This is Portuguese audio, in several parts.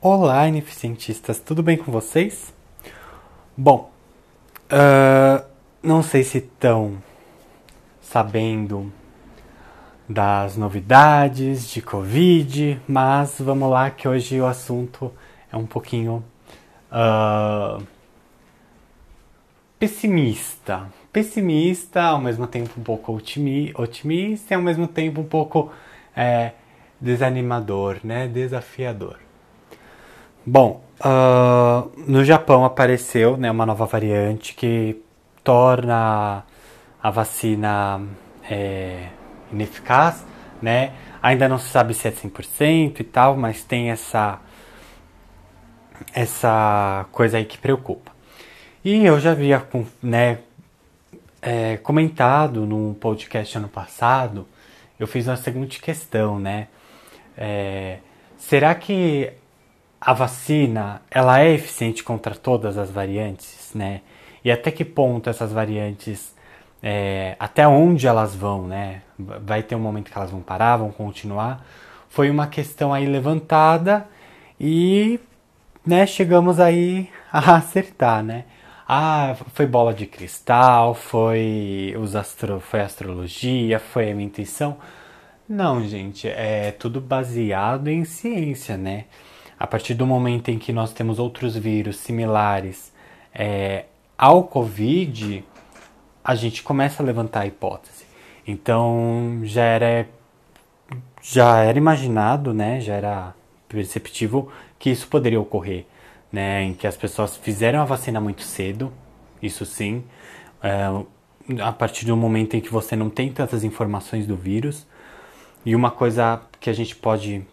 Olá, ineficientistas, tudo bem com vocês? Bom, uh, não sei se estão sabendo das novidades de Covid, mas vamos lá que hoje o assunto é um pouquinho uh, pessimista. Pessimista, ao mesmo tempo um pouco otimi otimista e ao mesmo tempo um pouco é, desanimador, né? desafiador. Bom, uh, no Japão apareceu né, uma nova variante que torna a vacina é, ineficaz, né? Ainda não se sabe se é 100% e tal, mas tem essa essa coisa aí que preocupa. E eu já havia né, é, comentado num podcast ano passado, eu fiz uma seguinte questão, né? É, será que a vacina ela é eficiente contra todas as variantes, né? E até que ponto essas variantes, é, até onde elas vão, né? Vai ter um momento que elas vão parar, vão continuar. Foi uma questão aí levantada e, né? Chegamos aí a acertar, né? Ah, foi bola de cristal, foi os astro, foi astrologia, foi a minha intuição. Não, gente, é tudo baseado em ciência, né? A partir do momento em que nós temos outros vírus similares é, ao Covid, a gente começa a levantar a hipótese. Então já era já era imaginado, né? Já era perceptível que isso poderia ocorrer, né? Em que as pessoas fizeram a vacina muito cedo, isso sim, é, a partir do momento em que você não tem tantas informações do vírus. E uma coisa que a gente pode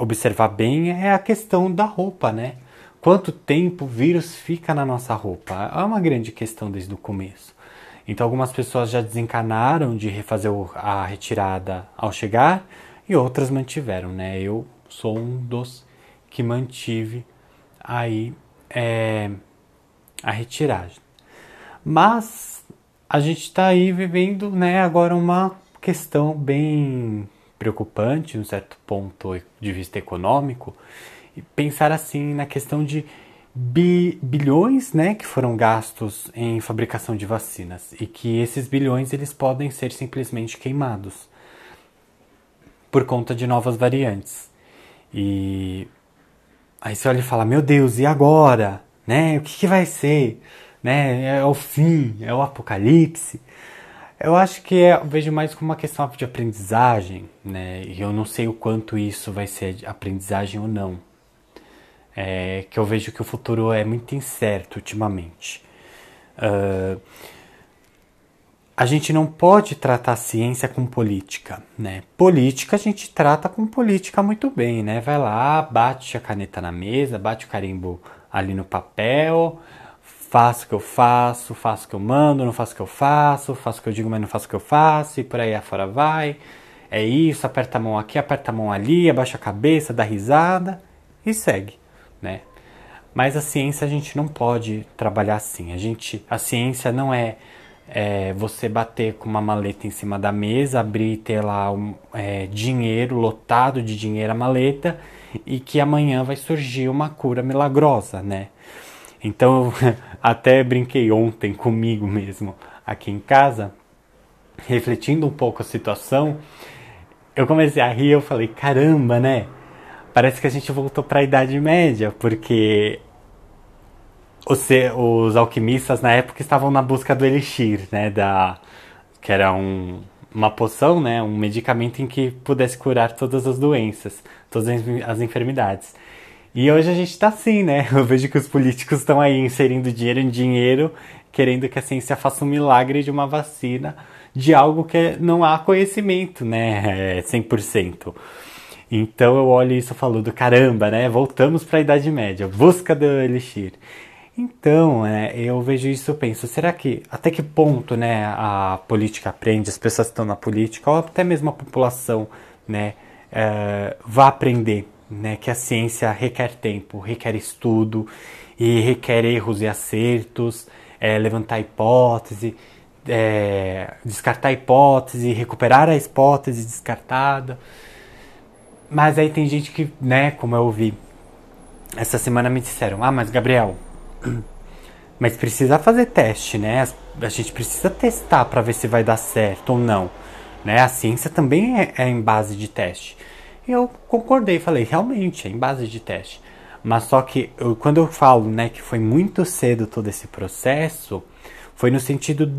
observar bem é a questão da roupa, né? Quanto tempo o vírus fica na nossa roupa? É uma grande questão desde o começo. Então, algumas pessoas já desencanaram de refazer a retirada ao chegar e outras mantiveram, né? Eu sou um dos que mantive aí é, a retiragem. Mas a gente está aí vivendo, né, agora uma questão bem preocupante, um certo ponto de vista econômico, e pensar assim na questão de bi bilhões né, que foram gastos em fabricação de vacinas e que esses bilhões eles podem ser simplesmente queimados por conta de novas variantes. E aí você olha e fala, meu Deus, e agora? Né? O que, que vai ser? Né? É o fim, é o apocalipse. Eu acho que é, eu vejo mais como uma questão de aprendizagem, né? E eu não sei o quanto isso vai ser aprendizagem ou não. É, que eu vejo que o futuro é muito incerto ultimamente. Uh, a gente não pode tratar ciência com política, né? Política a gente trata com política muito bem, né? Vai lá, bate a caneta na mesa, bate o carimbo ali no papel, faço o que eu faço, faço o que eu mando, não faço o que eu faço, faço o que eu digo, mas não faço o que eu faço, e por aí afora vai. É isso, aperta a mão aqui, aperta a mão ali, abaixa a cabeça, dá risada e segue, né? Mas a ciência a gente não pode trabalhar assim. A gente, a ciência não é, é você bater com uma maleta em cima da mesa, abrir e ter lá um, é, dinheiro lotado de dinheiro a maleta e que amanhã vai surgir uma cura milagrosa, né? Então até brinquei ontem comigo mesmo aqui em casa, refletindo um pouco a situação. Eu comecei a rir, eu falei, caramba, né? Parece que a gente voltou para a Idade Média, porque os, os alquimistas na época estavam na busca do elixir, né? Da, que era um, uma poção, né? Um medicamento em que pudesse curar todas as doenças, todas as enfermidades. E hoje a gente está assim, né? Eu vejo que os políticos estão aí inserindo dinheiro em dinheiro, querendo que a ciência faça um milagre de uma vacina de algo que não há conhecimento, né? 100%. É, então eu olho isso falando, caramba, né? Voltamos para a Idade Média, busca do Elixir. Então, é, eu vejo isso e penso, será que, até que ponto, né, a política aprende, as pessoas estão na política, ou até mesmo a população, né, é, vai aprender né, que a ciência requer tempo, requer estudo e requer erros e acertos, é, levantar hipótese, é, descartar hipótese, recuperar a hipótese descartada. Mas aí tem gente que, né, como eu ouvi essa semana me disseram: Ah, mas Gabriel, mas precisa fazer teste, né? A gente precisa testar para ver se vai dar certo ou não. Né? A ciência também é, é em base de teste. Eu concordei, falei, realmente, é em base de teste. Mas só que eu, quando eu falo né, que foi muito cedo todo esse processo, foi no sentido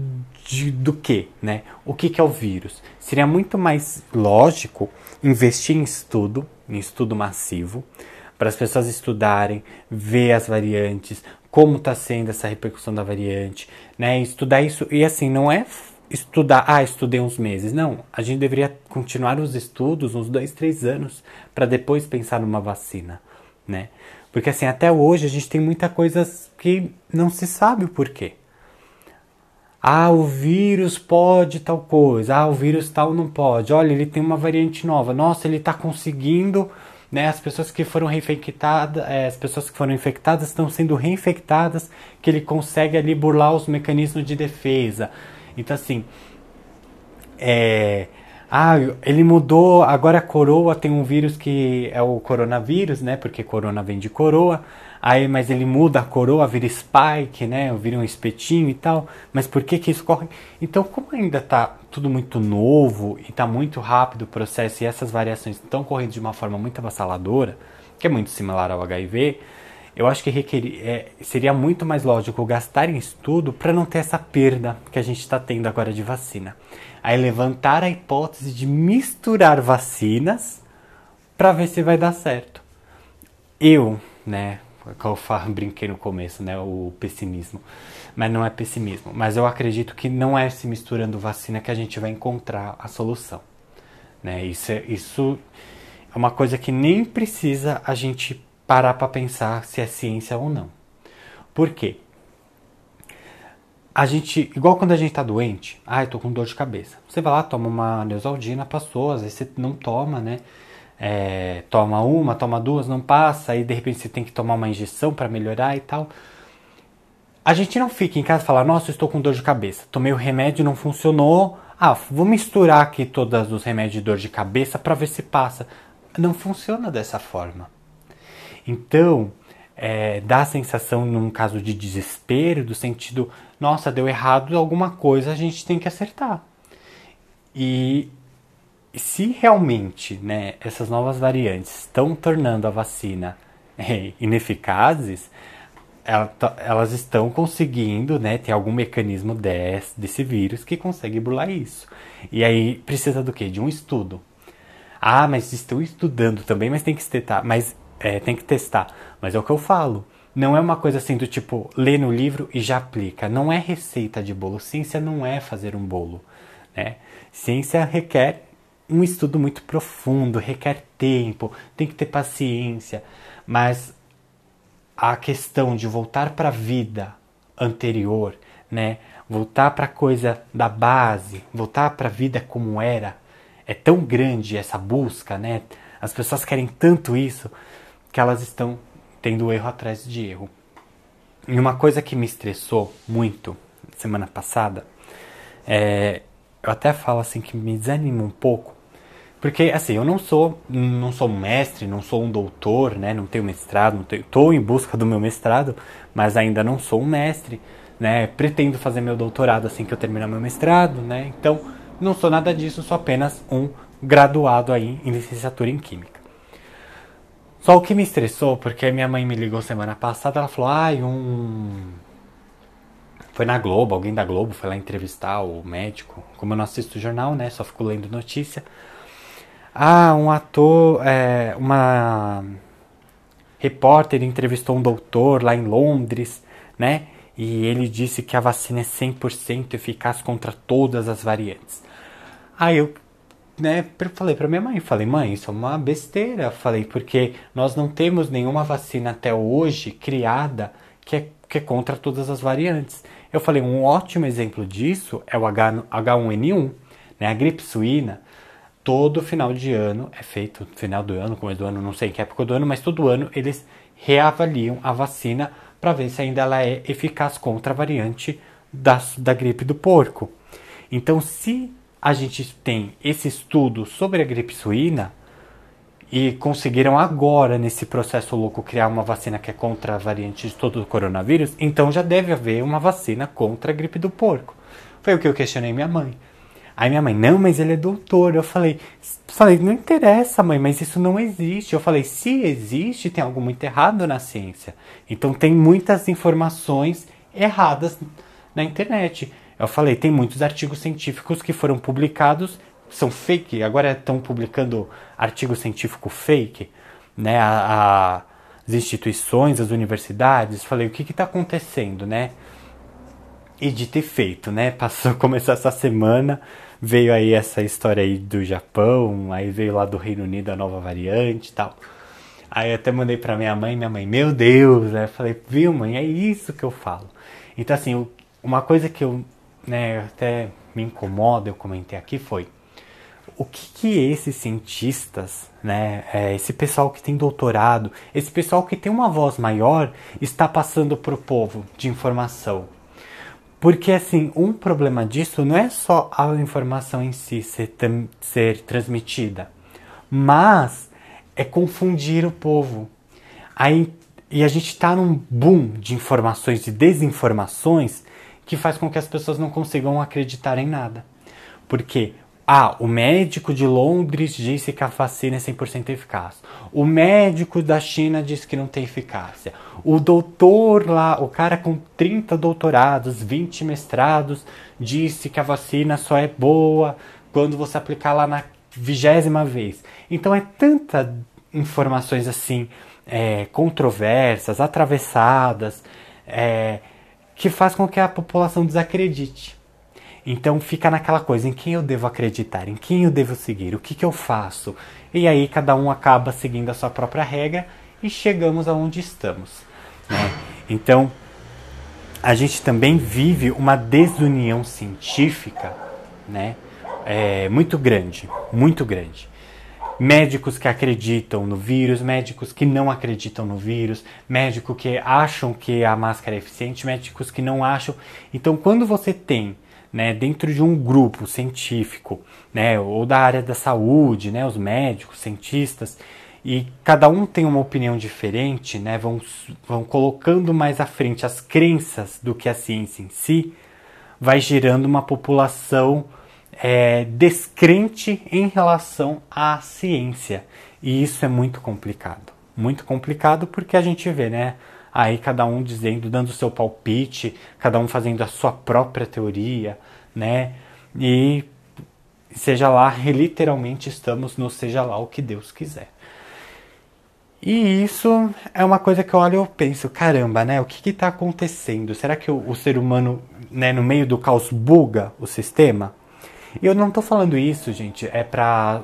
de, do que, né? O que, que é o vírus? Seria muito mais lógico investir em estudo, em estudo massivo, para as pessoas estudarem, ver as variantes, como está sendo essa repercussão da variante, né? Estudar isso e assim não é estudar, ah, estudei uns meses. Não, a gente deveria continuar os estudos uns dois, três anos para depois pensar numa vacina, né? Porque assim, até hoje a gente tem muita coisa que não se sabe o porquê. Ah, o vírus pode tal coisa. Ah, o vírus tal não pode. Olha, ele tem uma variante nova. Nossa, ele está conseguindo, né? As pessoas que foram reinfectadas, é, as pessoas que foram infectadas estão sendo reinfectadas, que ele consegue ali burlar os mecanismos de defesa. Então, assim, é, ah, ele mudou, agora a coroa tem um vírus que é o coronavírus, né? Porque corona vem de coroa. Aí, mas ele muda a coroa, vira spike, né? Vira um espetinho e tal. Mas por que que isso corre? Então, como ainda tá tudo muito novo e tá muito rápido o processo e essas variações estão correndo de uma forma muito avassaladora, que é muito similar ao HIV, eu acho que requer, é, seria muito mais lógico gastar em estudo para não ter essa perda que a gente está tendo agora de vacina. Aí levantar a hipótese de misturar vacinas para ver se vai dar certo. Eu, né, eu brinquei no começo, né, o pessimismo, mas não é pessimismo. Mas eu acredito que não é se misturando vacina que a gente vai encontrar a solução. Né? Isso, é, isso é uma coisa que nem precisa a gente parar para pensar se é ciência ou não. Por quê? A gente, igual quando a gente tá doente, ah, eu tô com dor de cabeça. Você vai lá, toma uma Neusaldina, passou, às vezes você não toma, né? É, toma uma, toma duas, não passa, aí de repente você tem que tomar uma injeção para melhorar e tal. A gente não fica em casa e fala, nossa, estou com dor de cabeça, tomei o remédio, não funcionou, ah, vou misturar aqui todos os remédios de dor de cabeça para ver se passa. Não funciona dessa forma. Então, é, dá a sensação, num caso de desespero, do sentido, nossa, deu errado alguma coisa, a gente tem que acertar. E se realmente né, essas novas variantes estão tornando a vacina é, ineficazes, elas estão conseguindo, né, ter algum mecanismo desse, desse vírus que consegue burlar isso. E aí precisa do quê? De um estudo. Ah, mas estão estudando também, mas tem que testar. Mas é, tem que testar. Mas é o que eu falo. Não é uma coisa assim do tipo, lê no livro e já aplica. Não é receita de bolo. Ciência não é fazer um bolo. Né? Ciência requer um estudo muito profundo, requer tempo, tem que ter paciência. Mas a questão de voltar para a vida anterior, né? voltar para a coisa da base, voltar para a vida como era, é tão grande essa busca, né? As pessoas querem tanto isso que elas estão tendo erro atrás de erro. E uma coisa que me estressou muito semana passada, é, eu até falo assim que me desanima um pouco, porque assim, eu não sou, não sou um mestre, não sou um doutor, né, não tenho mestrado, tô em busca do meu mestrado, mas ainda não sou um mestre, né? Pretendo fazer meu doutorado assim que eu terminar meu mestrado, né? Então, não sou nada disso, sou apenas um graduado aí em licenciatura em química. Só o que me estressou, porque minha mãe me ligou semana passada, ela falou, ai, um. Foi na Globo, alguém da Globo foi lá entrevistar o médico. Como eu não assisto jornal, né? Só fico lendo notícia. Ah, um ator, é, uma repórter entrevistou um doutor lá em Londres, né? E ele disse que a vacina é 100% eficaz contra todas as variantes. Aí eu né, falei para minha mãe, falei, mãe, isso é uma besteira, falei, porque nós não temos nenhuma vacina até hoje criada que é, que é contra todas as variantes. Eu falei, um ótimo exemplo disso é o H, H1N1, né, a gripe suína. Todo final de ano é feito, final do ano, começo do ano, não sei em que época do ano, mas todo ano eles reavaliam a vacina para ver se ainda ela é eficaz contra a variante da, da gripe do porco. Então, se a gente tem esse estudo sobre a gripe suína e conseguiram agora, nesse processo louco, criar uma vacina que é contra a variante de todo o coronavírus, então já deve haver uma vacina contra a gripe do porco. Foi o que eu questionei minha mãe. Aí minha mãe, não, mas ele é doutor. Eu falei, falei, não interessa, mãe, mas isso não existe. Eu falei, se existe, tem algo muito errado na ciência. Então tem muitas informações erradas na internet. Eu falei, tem muitos artigos científicos que foram publicados, são fake, agora estão publicando artigo científico fake, né? A, a, as instituições, as universidades. Falei, o que está acontecendo, né? E de ter feito, né? Passou, começou essa semana, veio aí essa história aí do Japão, aí veio lá do Reino Unido a nova variante e tal. Aí eu até mandei para minha mãe, minha mãe, meu Deus, né? Falei, viu mãe, é isso que eu falo. Então assim, uma coisa que eu, né, até me incomoda, eu comentei aqui foi o que, que esses cientistas, né, é, esse pessoal que tem doutorado, esse pessoal que tem uma voz maior, está passando para o povo de informação, porque, assim, um problema disso não é só a informação em si ser, ser transmitida, mas é confundir o povo. Aí, e a gente está num boom de informações, de desinformações, que faz com que as pessoas não consigam acreditar em nada. Porque ah, o médico de Londres disse que a vacina é 100% eficaz. O médico da China disse que não tem eficácia. O doutor lá, o cara com 30 doutorados, 20 mestrados, disse que a vacina só é boa quando você aplicar lá na vigésima vez. Então é tanta informações assim, é, controversas, atravessadas, é, que faz com que a população desacredite. Então fica naquela coisa, em quem eu devo acreditar, em quem eu devo seguir, o que, que eu faço. E aí cada um acaba seguindo a sua própria regra e chegamos aonde estamos. Né? Então a gente também vive uma desunião científica né? É, muito grande, muito grande. Médicos que acreditam no vírus, médicos que não acreditam no vírus, médicos que acham que a máscara é eficiente, médicos que não acham. Então, quando você tem né, dentro de um grupo científico, né, ou da área da saúde, né, os médicos, cientistas, e cada um tem uma opinião diferente, né, vão, vão colocando mais à frente as crenças do que a ciência em si, vai gerando uma população é, descrente em relação à ciência. E isso é muito complicado. Muito complicado porque a gente vê, né? aí cada um dizendo, dando o seu palpite, cada um fazendo a sua própria teoria, né? E seja lá, literalmente estamos no seja lá o que Deus quiser. E isso é uma coisa que eu olho e eu penso, caramba, né? O que está acontecendo? Será que o, o, ser humano, né, no meio do caos, buga o sistema? Eu não estou falando isso, gente, é pra,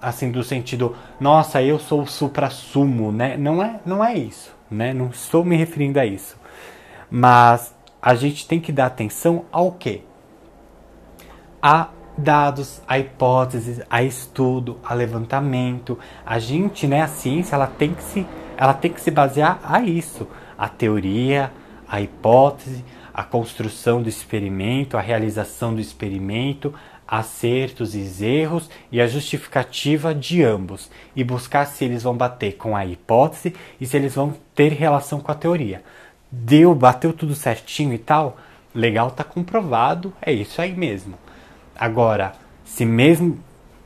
assim, do sentido, nossa, eu sou o supra-sumo, né? Não é, não é isso né? Não estou me referindo a isso. Mas a gente tem que dar atenção ao quê? A dados, a hipóteses, a estudo, a levantamento. A gente, né, a ciência, ela tem que se, ela tem que se basear a isso, a teoria, a hipótese, a construção do experimento, a realização do experimento, acertos e erros e a justificativa de ambos e buscar se eles vão bater com a hipótese e se eles vão ter relação com a teoria. Deu, bateu tudo certinho e tal, legal, tá comprovado, é isso aí mesmo. Agora, se mesmo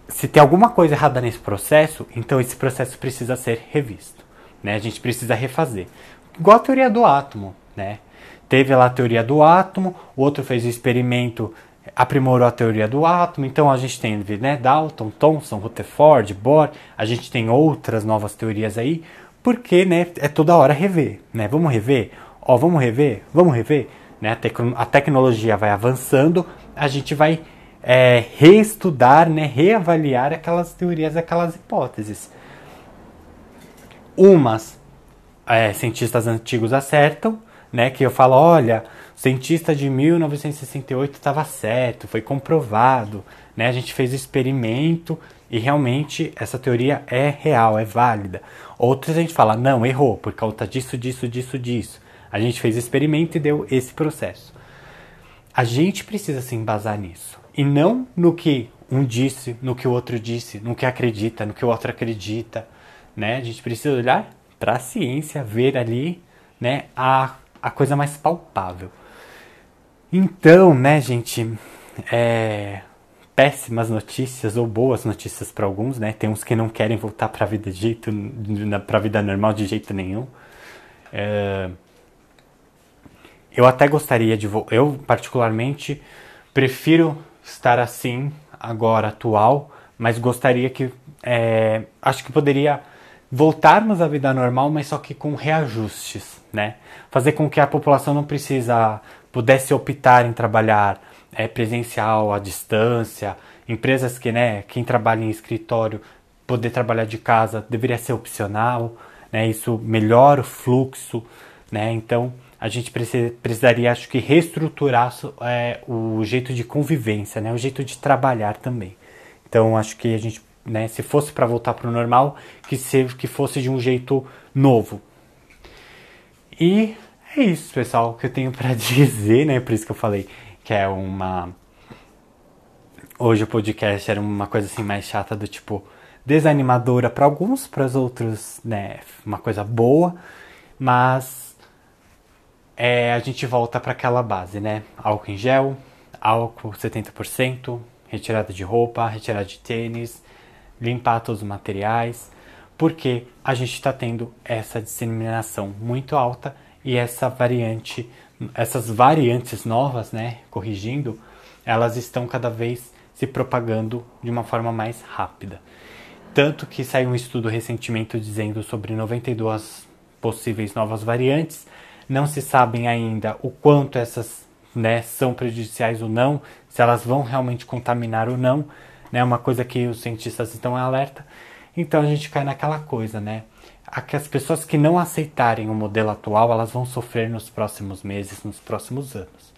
se tem alguma coisa errada nesse processo, então esse processo precisa ser revisto, né? A gente precisa refazer. Igual a teoria do átomo, né? Teve lá a teoria do átomo, o outro fez o experimento aprimorou a teoria do átomo. Então a gente tem né, Dalton, Thomson, Rutherford, Bohr, a gente tem outras novas teorias aí, porque né, é toda hora rever. Né? Vamos rever? Ó, vamos rever? Vamos rever? Né? A, tec a tecnologia vai avançando, a gente vai é, reestudar, né, reavaliar aquelas teorias, aquelas hipóteses. Umas é, cientistas antigos acertam, né, que eu falo, olha, cientista de 1968 estava certo, foi comprovado, né? A gente fez o experimento e realmente essa teoria é real, é válida. Outros a gente fala, não, errou, por causa disso, disso, disso, disso. A gente fez o experimento e deu esse processo. A gente precisa se embasar nisso. E não no que um disse, no que o outro disse, no que acredita, no que o outro acredita, né? A gente precisa olhar para a ciência, ver ali, né, a, a coisa mais palpável. Então, né, gente, é, péssimas notícias ou boas notícias para alguns, né? Tem uns que não querem voltar para a vida de jeito, para vida normal de jeito nenhum. É, eu até gostaria de, eu particularmente prefiro estar assim agora atual, mas gostaria que, é, acho que poderia voltarmos à vida normal, mas só que com reajustes, né? Fazer com que a população não precisa pudesse optar em trabalhar é, presencial, à distância, empresas que, né, quem trabalha em escritório poder trabalhar de casa deveria ser opcional, né? Isso melhora o fluxo, né? Então a gente precisaria, acho que, reestruturar é, o jeito de convivência, né? O jeito de trabalhar também. Então acho que a gente né? Se fosse para voltar para o normal, que, se, que fosse de um jeito novo. E é isso, pessoal, que eu tenho para dizer, né? Por isso que eu falei que é uma. Hoje o podcast era uma coisa assim mais chata do tipo desanimadora para alguns, para os outros, né? Uma coisa boa, mas é, a gente volta para aquela base, né? Álcool em gel, álcool 70%, retirada de roupa, retirada de tênis, limpar todos os materiais, porque a gente está tendo essa disseminação muito alta e essa variante, essas variantes novas, né, corrigindo, elas estão cada vez se propagando de uma forma mais rápida. Tanto que saiu um estudo recentemente dizendo sobre 92 possíveis novas variantes. Não se sabem ainda o quanto essas né, são prejudiciais ou não, se elas vão realmente contaminar ou não, né? Uma coisa que os cientistas estão alerta. Então a gente cai naquela coisa, né? As pessoas que não aceitarem o modelo atual, elas vão sofrer nos próximos meses, nos próximos anos.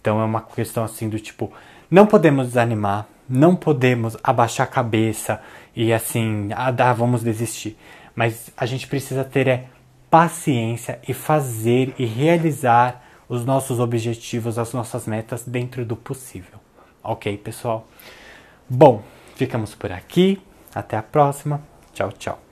Então é uma questão assim do tipo, não podemos desanimar, não podemos abaixar a cabeça e assim, ah, dá, vamos desistir. Mas a gente precisa ter é, paciência e fazer e realizar os nossos objetivos, as nossas metas dentro do possível. Ok, pessoal? Bom, ficamos por aqui. Até a próxima. Tchau, tchau.